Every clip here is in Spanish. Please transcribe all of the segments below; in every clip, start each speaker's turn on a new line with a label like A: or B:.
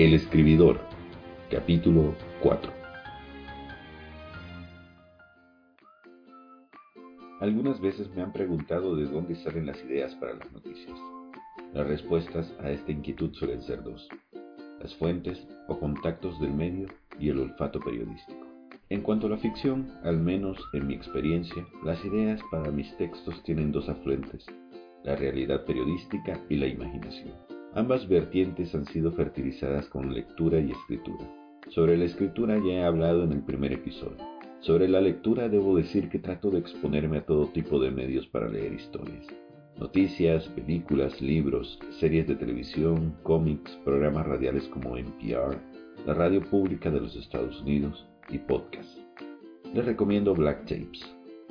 A: El escribidor, capítulo 4. Algunas veces me han preguntado de dónde salen las ideas para las noticias. Las respuestas a esta inquietud suelen ser dos, las fuentes o contactos del medio y el olfato periodístico. En cuanto a la ficción, al menos en mi experiencia, las ideas para mis textos tienen dos afluentes, la realidad periodística y la imaginación. Ambas vertientes han sido fertilizadas con lectura y escritura. Sobre la escritura ya he hablado en el primer episodio. Sobre la lectura debo decir que trato de exponerme a todo tipo de medios para leer historias. Noticias, películas, libros, series de televisión, cómics, programas radiales como NPR, la radio pública de los Estados Unidos y podcasts. Les recomiendo Black Tapes.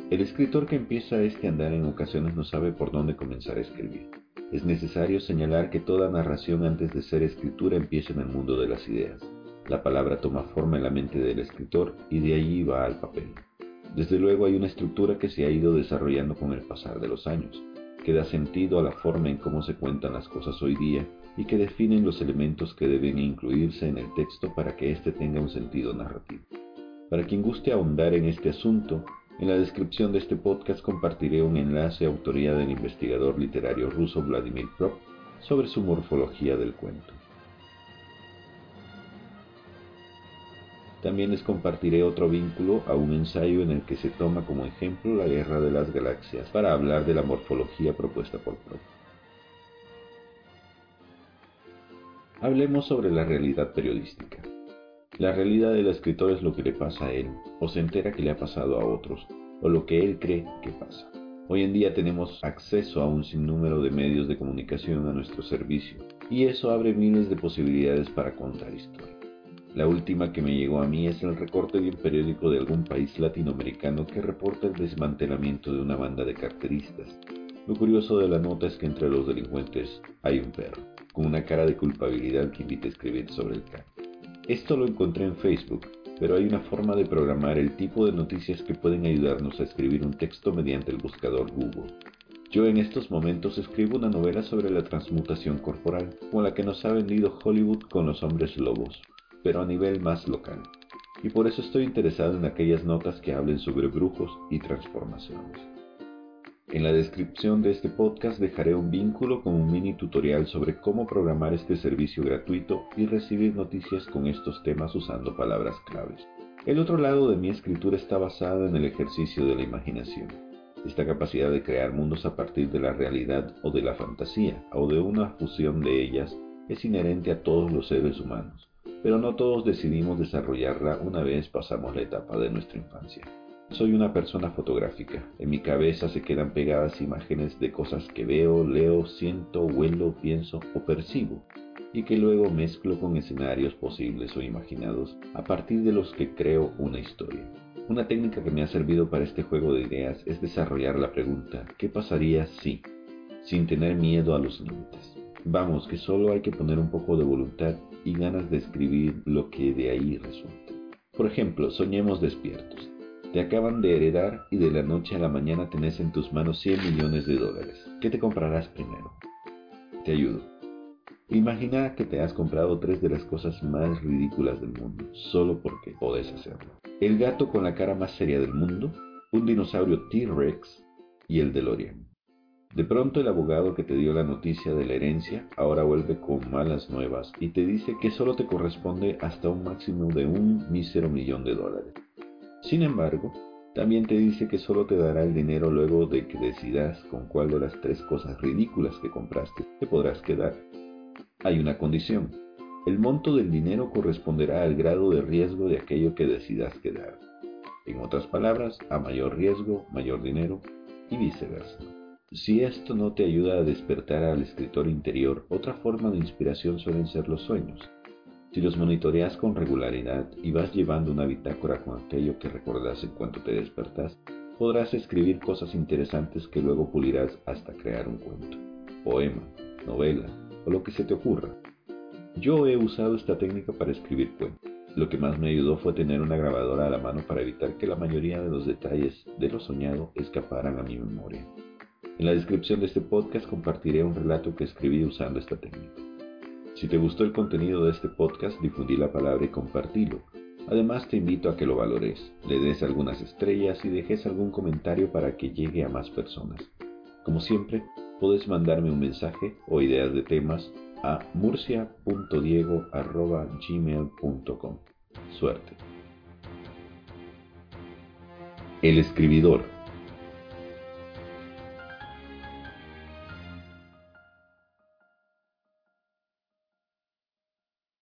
A: El escritor que empieza este andar en ocasiones no sabe por dónde comenzar a escribir. Es necesario señalar que toda narración antes de ser escritura empieza en el mundo de las ideas. La palabra toma forma en la mente del escritor y de allí va al papel. Desde luego hay una estructura que se ha ido desarrollando con el pasar de los años, que da sentido a la forma en cómo se cuentan las cosas hoy día y que definen los elementos que deben incluirse en el texto para que éste tenga un sentido narrativo. Para quien guste ahondar en este asunto, en la descripción de este podcast compartiré un enlace autoría del investigador literario ruso Vladimir Prop sobre su morfología del cuento. También les compartiré otro vínculo a un ensayo en el que se toma como ejemplo la Guerra de las Galaxias para hablar de la morfología propuesta por Prop. Hablemos sobre la realidad periodística. La realidad del escritor es lo que le pasa a él, o se entera que le ha pasado a otros, o lo que él cree que pasa. Hoy en día tenemos acceso a un sinnúmero de medios de comunicación a nuestro servicio, y eso abre miles de posibilidades para contar historias. La última que me llegó a mí es el recorte de un periódico de algún país latinoamericano que reporta el desmantelamiento de una banda de carteristas. Lo curioso de la nota es que entre los delincuentes hay un perro, con una cara de culpabilidad que invita a escribir sobre el caso. Esto lo encontré en Facebook, pero hay una forma de programar el tipo de noticias que pueden ayudarnos a escribir un texto mediante el buscador Google. Yo en estos momentos escribo una novela sobre la transmutación corporal, como la que nos ha vendido Hollywood con los hombres lobos, pero a nivel más local. Y por eso estoy interesado en aquellas notas que hablen sobre brujos y transformaciones. En la descripción de este podcast dejaré un vínculo con un mini tutorial sobre cómo programar este servicio gratuito y recibir noticias con estos temas usando palabras claves. El otro lado de mi escritura está basado en el ejercicio de la imaginación. Esta capacidad de crear mundos a partir de la realidad o de la fantasía o de una fusión de ellas es inherente a todos los seres humanos, pero no todos decidimos desarrollarla una vez pasamos la etapa de nuestra infancia. Soy una persona fotográfica. En mi cabeza se quedan pegadas imágenes de cosas que veo, leo, siento, huelo, pienso o percibo y que luego mezclo con escenarios posibles o imaginados a partir de los que creo una historia. Una técnica que me ha servido para este juego de ideas es desarrollar la pregunta ¿qué pasaría si? sin tener miedo a los límites. Vamos, que solo hay que poner un poco de voluntad y ganas de escribir lo que de ahí resulte. Por ejemplo, soñemos despiertos. Te acaban de heredar y de la noche a la mañana tenés en tus manos 100 millones de dólares. ¿Qué te comprarás primero? Te ayudo. Imagina que te has comprado tres de las cosas más ridículas del mundo, solo porque podés hacerlo. El gato con la cara más seria del mundo, un dinosaurio T-Rex y el DeLorean. De pronto el abogado que te dio la noticia de la herencia ahora vuelve con malas nuevas y te dice que solo te corresponde hasta un máximo de un mísero millón de dólares. Sin embargo, también te dice que solo te dará el dinero luego de que decidas con cuál de las tres cosas ridículas que compraste te podrás quedar. Hay una condición. El monto del dinero corresponderá al grado de riesgo de aquello que decidas quedar. En otras palabras, a mayor riesgo, mayor dinero y viceversa. Si esto no te ayuda a despertar al escritor interior, otra forma de inspiración suelen ser los sueños. Si los monitoreas con regularidad y vas llevando una bitácora con aquello que recordás en cuanto te despertas, podrás escribir cosas interesantes que luego pulirás hasta crear un cuento, poema, novela o lo que se te ocurra. Yo he usado esta técnica para escribir cuentos. Lo que más me ayudó fue tener una grabadora a la mano para evitar que la mayoría de los detalles de lo soñado escaparan a mi memoria. En la descripción de este podcast compartiré un relato que escribí usando esta técnica. Si te gustó el contenido de este podcast, difundí la palabra y compartilo. Además te invito a que lo valores, le des algunas estrellas y dejes algún comentario para que llegue a más personas. Como siempre, puedes mandarme un mensaje o ideas de temas a murcia.diego.gmail.com. Suerte. El escribidor